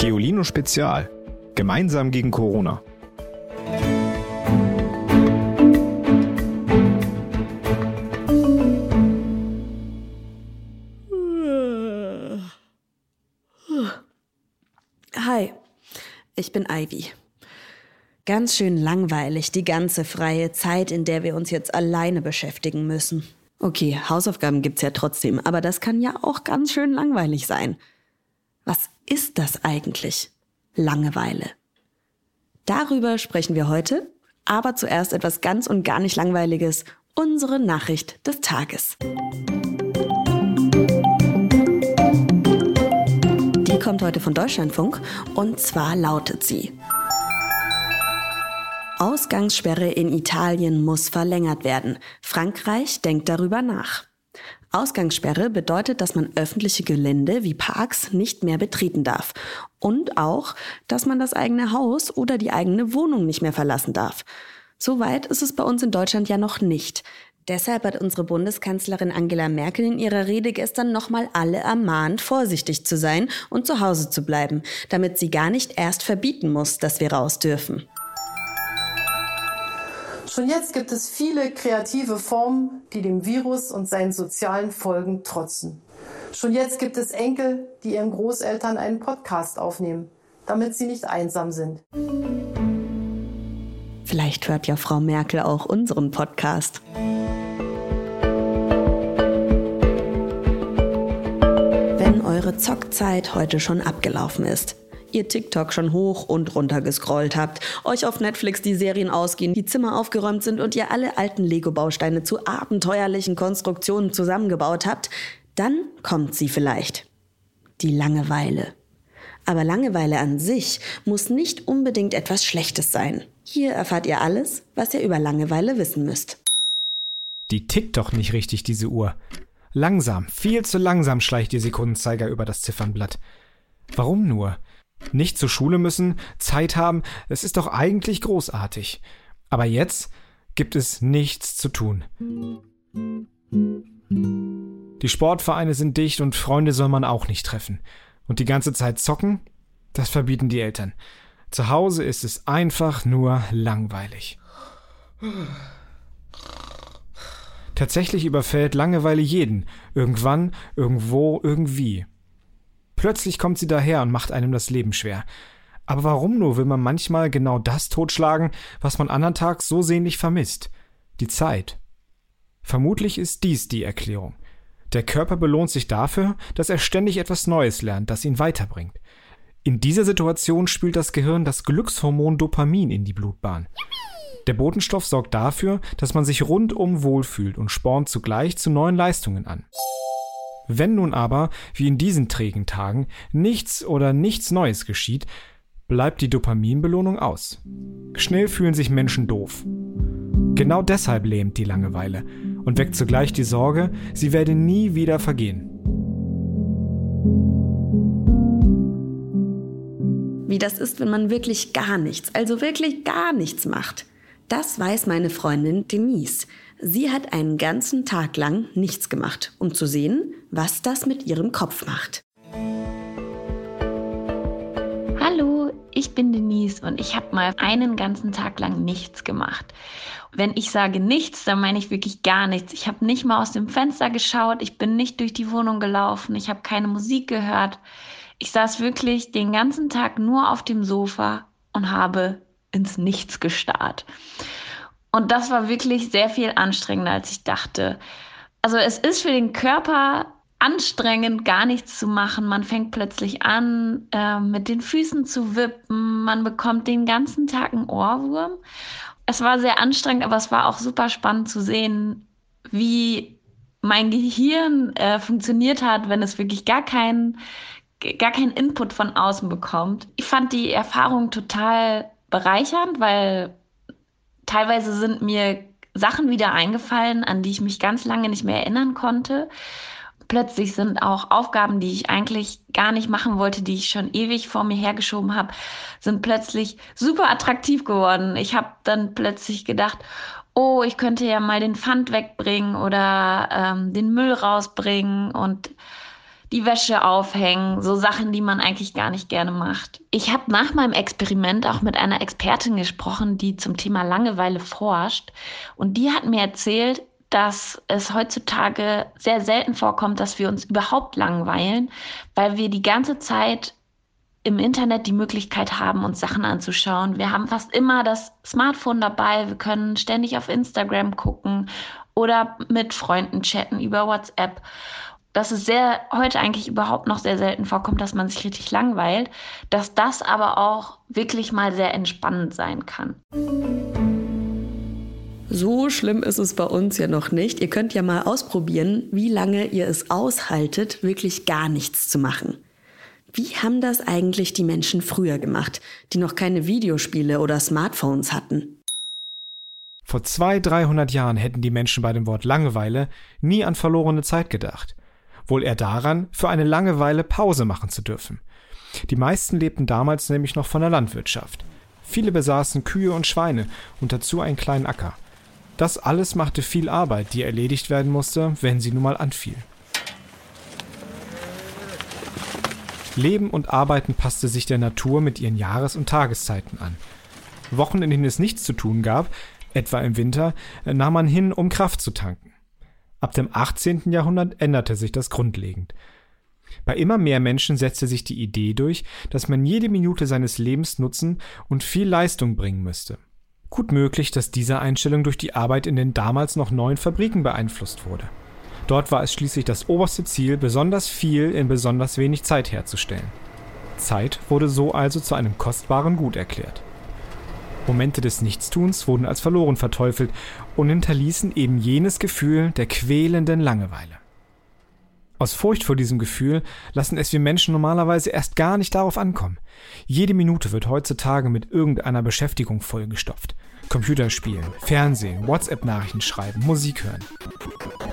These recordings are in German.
Geolino Spezial. Gemeinsam gegen Corona. Hi, ich bin Ivy. Ganz schön langweilig, die ganze freie Zeit, in der wir uns jetzt alleine beschäftigen müssen. Okay, Hausaufgaben gibt's ja trotzdem, aber das kann ja auch ganz schön langweilig sein. Was ist das eigentlich? Langeweile. Darüber sprechen wir heute, aber zuerst etwas ganz und gar nicht Langweiliges, unsere Nachricht des Tages. Die kommt heute von Deutschlandfunk und zwar lautet sie. Ausgangssperre in Italien muss verlängert werden. Frankreich denkt darüber nach. Ausgangssperre bedeutet, dass man öffentliche Gelände wie Parks nicht mehr betreten darf. Und auch, dass man das eigene Haus oder die eigene Wohnung nicht mehr verlassen darf. Soweit ist es bei uns in Deutschland ja noch nicht. Deshalb hat unsere Bundeskanzlerin Angela Merkel in ihrer Rede gestern nochmal alle ermahnt, vorsichtig zu sein und zu Hause zu bleiben, damit sie gar nicht erst verbieten muss, dass wir raus dürfen. Schon jetzt gibt es viele kreative Formen, die dem Virus und seinen sozialen Folgen trotzen. Schon jetzt gibt es Enkel, die ihren Großeltern einen Podcast aufnehmen, damit sie nicht einsam sind. Vielleicht hört ja Frau Merkel auch unseren Podcast. Wenn eure Zockzeit heute schon abgelaufen ist, ihr TikTok schon hoch und runter gescrollt habt, euch auf Netflix die Serien ausgehen, die Zimmer aufgeräumt sind und ihr alle alten Lego-Bausteine zu abenteuerlichen Konstruktionen zusammengebaut habt, dann kommt sie vielleicht. Die Langeweile. Aber Langeweile an sich muss nicht unbedingt etwas Schlechtes sein. Hier erfahrt ihr alles, was ihr über Langeweile wissen müsst. Die tickt doch nicht richtig, diese Uhr. Langsam, viel zu langsam schleicht ihr Sekundenzeiger über das Ziffernblatt. Warum nur? Nicht zur Schule müssen, Zeit haben, es ist doch eigentlich großartig. Aber jetzt gibt es nichts zu tun. Die Sportvereine sind dicht und Freunde soll man auch nicht treffen. Und die ganze Zeit zocken? Das verbieten die Eltern. Zu Hause ist es einfach nur langweilig. Tatsächlich überfällt Langeweile jeden. Irgendwann, irgendwo, irgendwie. Plötzlich kommt sie daher und macht einem das Leben schwer. Aber warum nur will man manchmal genau das totschlagen, was man andern Tag so sehnlich vermisst? Die Zeit. Vermutlich ist dies die Erklärung. Der Körper belohnt sich dafür, dass er ständig etwas Neues lernt, das ihn weiterbringt. In dieser Situation spült das Gehirn das Glückshormon Dopamin in die Blutbahn. Der Botenstoff sorgt dafür, dass man sich rundum wohlfühlt und spornt zugleich zu neuen Leistungen an. Wenn nun aber, wie in diesen trägen Tagen, nichts oder nichts Neues geschieht, bleibt die Dopaminbelohnung aus. Schnell fühlen sich Menschen doof. Genau deshalb lähmt die Langeweile und weckt zugleich die Sorge, sie werde nie wieder vergehen. Wie das ist, wenn man wirklich gar nichts, also wirklich gar nichts macht. Das weiß meine Freundin Denise. Sie hat einen ganzen Tag lang nichts gemacht, um zu sehen, was das mit ihrem Kopf macht. Hallo, ich bin Denise und ich habe mal einen ganzen Tag lang nichts gemacht. Wenn ich sage nichts, dann meine ich wirklich gar nichts. Ich habe nicht mal aus dem Fenster geschaut, ich bin nicht durch die Wohnung gelaufen, ich habe keine Musik gehört. Ich saß wirklich den ganzen Tag nur auf dem Sofa und habe ins Nichts gestarrt. Und das war wirklich sehr viel anstrengender, als ich dachte. Also es ist für den Körper anstrengend, gar nichts zu machen. Man fängt plötzlich an, äh, mit den Füßen zu wippen. Man bekommt den ganzen Tag einen Ohrwurm. Es war sehr anstrengend, aber es war auch super spannend zu sehen, wie mein Gehirn äh, funktioniert hat, wenn es wirklich gar keinen gar keinen Input von außen bekommt. Ich fand die Erfahrung total bereichernd, weil teilweise sind mir Sachen wieder eingefallen, an die ich mich ganz lange nicht mehr erinnern konnte plötzlich sind auch Aufgaben, die ich eigentlich gar nicht machen wollte, die ich schon ewig vor mir hergeschoben habe, sind plötzlich super attraktiv geworden. Ich habe dann plötzlich gedacht, oh, ich könnte ja mal den Pfand wegbringen oder ähm, den Müll rausbringen und die Wäsche aufhängen, so Sachen, die man eigentlich gar nicht gerne macht. Ich habe nach meinem Experiment auch mit einer Expertin gesprochen, die zum Thema Langeweile forscht. Und die hat mir erzählt, dass es heutzutage sehr selten vorkommt, dass wir uns überhaupt langweilen, weil wir die ganze Zeit im Internet die Möglichkeit haben, uns Sachen anzuschauen. Wir haben fast immer das Smartphone dabei. Wir können ständig auf Instagram gucken oder mit Freunden chatten über WhatsApp. Dass es sehr heute eigentlich überhaupt noch sehr selten vorkommt, dass man sich richtig langweilt, dass das aber auch wirklich mal sehr entspannend sein kann. So schlimm ist es bei uns ja noch nicht. Ihr könnt ja mal ausprobieren, wie lange ihr es aushaltet, wirklich gar nichts zu machen. Wie haben das eigentlich die Menschen früher gemacht, die noch keine Videospiele oder Smartphones hatten? Vor zwei, dreihundert Jahren hätten die Menschen bei dem Wort Langeweile nie an verlorene Zeit gedacht. Wohl eher daran, für eine Langeweile Pause machen zu dürfen. Die meisten lebten damals nämlich noch von der Landwirtschaft. Viele besaßen Kühe und Schweine und dazu einen kleinen Acker. Das alles machte viel Arbeit, die erledigt werden musste, wenn sie nun mal anfiel. Leben und Arbeiten passte sich der Natur mit ihren Jahres- und Tageszeiten an. Wochen, in denen es nichts zu tun gab, etwa im Winter, nahm man hin, um Kraft zu tanken. Ab dem 18. Jahrhundert änderte sich das grundlegend. Bei immer mehr Menschen setzte sich die Idee durch, dass man jede Minute seines Lebens nutzen und viel Leistung bringen müsste. Gut möglich, dass diese Einstellung durch die Arbeit in den damals noch neuen Fabriken beeinflusst wurde. Dort war es schließlich das oberste Ziel, besonders viel in besonders wenig Zeit herzustellen. Zeit wurde so also zu einem kostbaren Gut erklärt. Momente des Nichtstuns wurden als verloren verteufelt und hinterließen eben jenes Gefühl der quälenden Langeweile. Aus Furcht vor diesem Gefühl lassen es wir Menschen normalerweise erst gar nicht darauf ankommen. Jede Minute wird heutzutage mit irgendeiner Beschäftigung vollgestopft. Computerspielen, Fernsehen, WhatsApp-Nachrichten schreiben, Musik hören.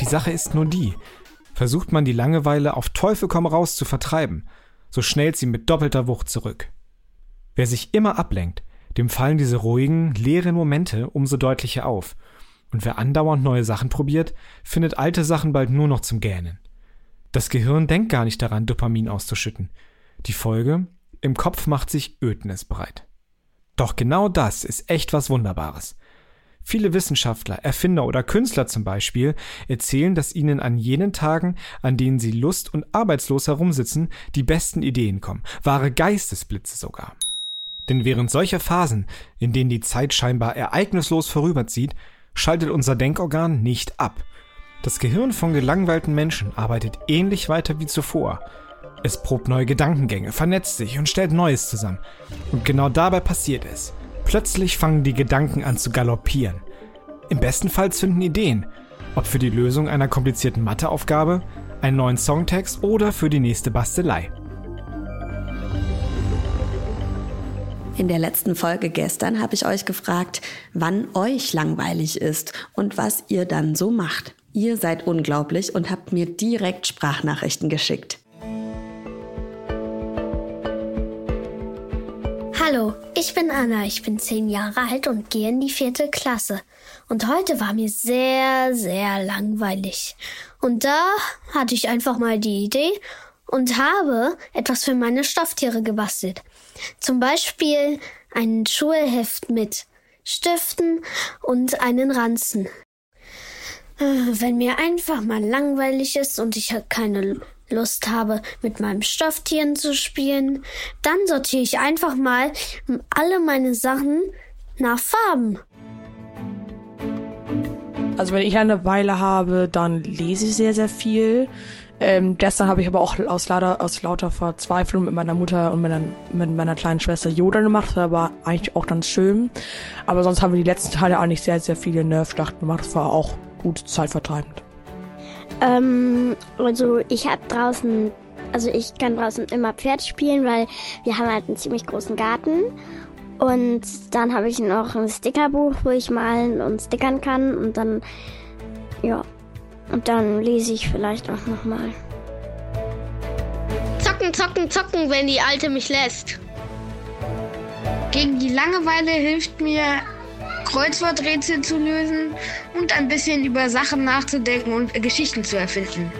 Die Sache ist nur die, versucht man die Langeweile auf Teufel komm raus zu vertreiben, so schnellt sie mit doppelter Wucht zurück. Wer sich immer ablenkt, dem fallen diese ruhigen, leeren Momente umso deutlicher auf. Und wer andauernd neue Sachen probiert, findet alte Sachen bald nur noch zum Gähnen. Das Gehirn denkt gar nicht daran, Dopamin auszuschütten. Die Folge? Im Kopf macht sich Ödnis breit. Doch genau das ist echt was Wunderbares. Viele Wissenschaftler, Erfinder oder Künstler zum Beispiel erzählen, dass ihnen an jenen Tagen, an denen sie lust- und arbeitslos herumsitzen, die besten Ideen kommen, wahre Geistesblitze sogar. Denn während solcher Phasen, in denen die Zeit scheinbar ereignislos vorüberzieht, schaltet unser Denkorgan nicht ab. Das Gehirn von gelangweilten Menschen arbeitet ähnlich weiter wie zuvor. Es probt neue Gedankengänge, vernetzt sich und stellt Neues zusammen. Und genau dabei passiert es. Plötzlich fangen die Gedanken an zu galoppieren. Im besten Fall zünden Ideen, ob für die Lösung einer komplizierten Matheaufgabe, einen neuen Songtext oder für die nächste Bastelei. In der letzten Folge gestern habe ich euch gefragt, wann euch langweilig ist und was ihr dann so macht. Ihr seid unglaublich und habt mir direkt Sprachnachrichten geschickt. Hallo, ich bin Anna, ich bin zehn Jahre alt und gehe in die vierte Klasse. Und heute war mir sehr, sehr langweilig. Und da hatte ich einfach mal die Idee und habe etwas für meine Stofftiere gebastelt. Zum Beispiel ein Schulheft mit Stiften und einen Ranzen. Äh, wenn mir einfach mal langweilig ist und ich keine Lust habe, mit meinem Stofftieren zu spielen, dann sortiere ich einfach mal alle meine Sachen nach Farben. Also wenn ich eine Weile habe, dann lese ich sehr, sehr viel. Ähm, gestern habe ich aber auch aus lauter, aus lauter Verzweiflung mit meiner Mutter und meiner, mit meiner kleinen Schwester Yoda gemacht. Das war eigentlich auch ganz schön. Aber sonst haben wir die letzten Teile eigentlich sehr, sehr viele Nerfschlachten gemacht. Das war auch gut zeitvertreibend. Ähm, also ich habe draußen, also ich kann draußen immer Pferd spielen, weil wir haben halt einen ziemlich großen Garten. Und dann habe ich noch ein Stickerbuch, wo ich malen und stickern kann. Und dann, ja, und dann lese ich vielleicht auch nochmal. Zocken, zocken, zocken, wenn die Alte mich lässt. Gegen die Langeweile hilft mir Kreuzworträtsel zu lösen und ein bisschen über Sachen nachzudenken und Geschichten zu erfinden.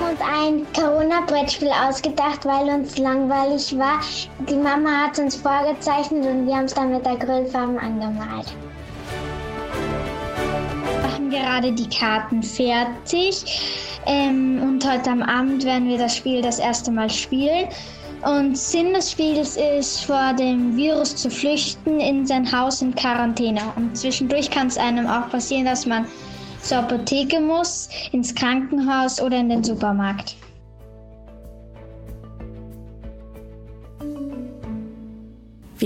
Muss ein Corona-Brettspiel ausgedacht, weil uns langweilig war. Die Mama hat uns vorgezeichnet und wir haben es dann mit Acrylfarben angemalt. Machen gerade die Karten fertig ähm, und heute am Abend werden wir das Spiel das erste Mal spielen. Und Sinn des Spiels ist, vor dem Virus zu flüchten in sein Haus in Quarantäne. Und zwischendurch kann es einem auch passieren, dass man zur Apotheke muss, ins Krankenhaus oder in den Supermarkt.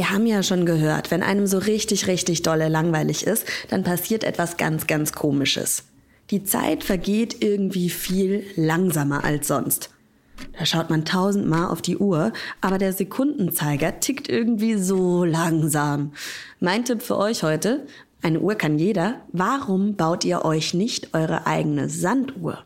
Wir haben ja schon gehört, wenn einem so richtig, richtig dolle langweilig ist, dann passiert etwas ganz, ganz Komisches. Die Zeit vergeht irgendwie viel langsamer als sonst. Da schaut man tausendmal auf die Uhr, aber der Sekundenzeiger tickt irgendwie so langsam. Mein Tipp für euch heute, eine Uhr kann jeder. Warum baut ihr euch nicht eure eigene Sanduhr?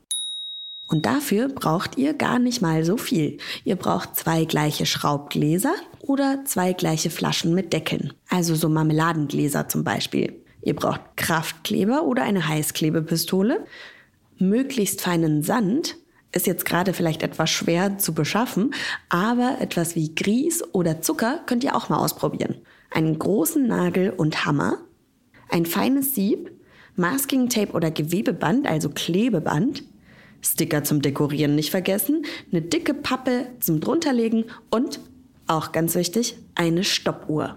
Und dafür braucht ihr gar nicht mal so viel. Ihr braucht zwei gleiche Schraubgläser oder zwei gleiche Flaschen mit Deckeln. Also so Marmeladengläser zum Beispiel. Ihr braucht Kraftkleber oder eine Heißklebepistole, möglichst feinen Sand, ist jetzt gerade vielleicht etwas schwer zu beschaffen, aber etwas wie Grieß oder Zucker könnt ihr auch mal ausprobieren. Einen großen Nagel und Hammer, ein feines Sieb, Masking Tape oder Gewebeband, also Klebeband, Sticker zum Dekorieren nicht vergessen, eine dicke Pappe zum drunterlegen und, auch ganz wichtig, eine Stoppuhr.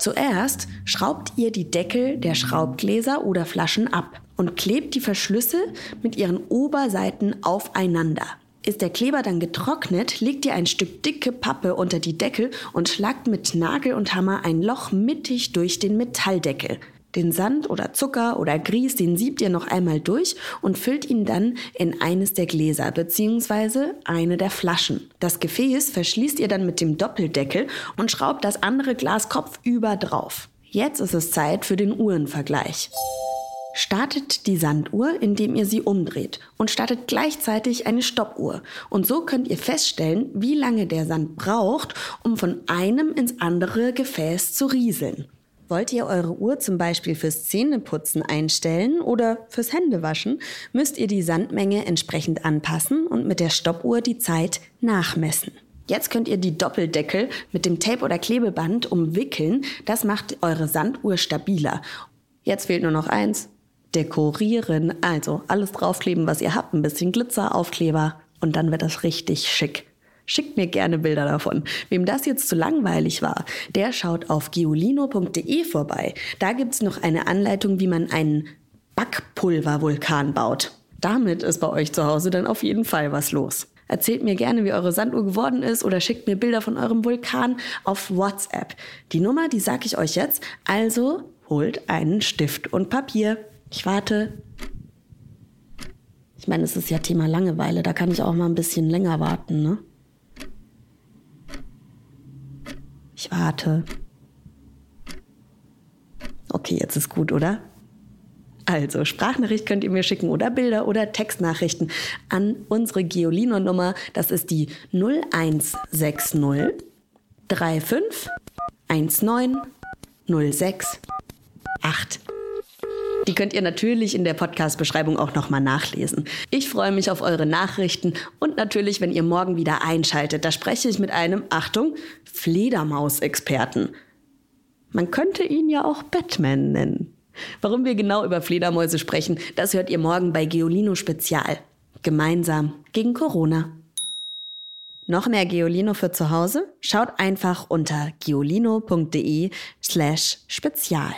Zuerst schraubt ihr die Deckel der Schraubgläser oder Flaschen ab und klebt die Verschlüsse mit ihren Oberseiten aufeinander. Ist der Kleber dann getrocknet, legt ihr ein Stück dicke Pappe unter die Deckel und schlagt mit Nagel und Hammer ein Loch mittig durch den Metalldeckel. Den Sand oder Zucker oder Grieß, den siebt ihr noch einmal durch und füllt ihn dann in eines der Gläser bzw. eine der Flaschen. Das Gefäß verschließt ihr dann mit dem Doppeldeckel und schraubt das andere Glas kopfüber drauf. Jetzt ist es Zeit für den Uhrenvergleich. Startet die Sanduhr, indem ihr sie umdreht und startet gleichzeitig eine Stoppuhr. Und so könnt ihr feststellen, wie lange der Sand braucht, um von einem ins andere Gefäß zu rieseln. Wollt ihr eure Uhr zum Beispiel fürs Zähneputzen einstellen oder fürs Händewaschen, müsst ihr die Sandmenge entsprechend anpassen und mit der Stoppuhr die Zeit nachmessen. Jetzt könnt ihr die Doppeldeckel mit dem Tape oder Klebeband umwickeln. Das macht eure Sanduhr stabiler. Jetzt fehlt nur noch eins dekorieren. Also alles draufkleben, was ihr habt, ein bisschen Glitzer, Aufkleber und dann wird das richtig schick. Schickt mir gerne Bilder davon. Wem das jetzt zu langweilig war, der schaut auf giolino.de vorbei. Da gibt's noch eine Anleitung, wie man einen Backpulvervulkan baut. Damit ist bei euch zu Hause dann auf jeden Fall was los. Erzählt mir gerne, wie eure Sanduhr geworden ist oder schickt mir Bilder von eurem Vulkan auf WhatsApp. Die Nummer, die sag ich euch jetzt. Also holt einen Stift und Papier. Ich warte. Ich meine, es ist ja Thema Langeweile, da kann ich auch mal ein bisschen länger warten, ne? Ich warte. Okay, jetzt ist gut, oder? Also, Sprachnachricht könnt ihr mir schicken oder Bilder oder Textnachrichten an unsere Geolino-Nummer. Das ist die 0160 35 19 06 8. Die könnt ihr natürlich in der Podcast-Beschreibung auch nochmal nachlesen. Ich freue mich auf eure Nachrichten und natürlich, wenn ihr morgen wieder einschaltet. Da spreche ich mit einem, Achtung, Fledermaus-Experten. Man könnte ihn ja auch Batman nennen. Warum wir genau über Fledermäuse sprechen, das hört ihr morgen bei Geolino Spezial. Gemeinsam gegen Corona. Noch mehr Geolino für zu Hause? Schaut einfach unter geolino.de slash spezial.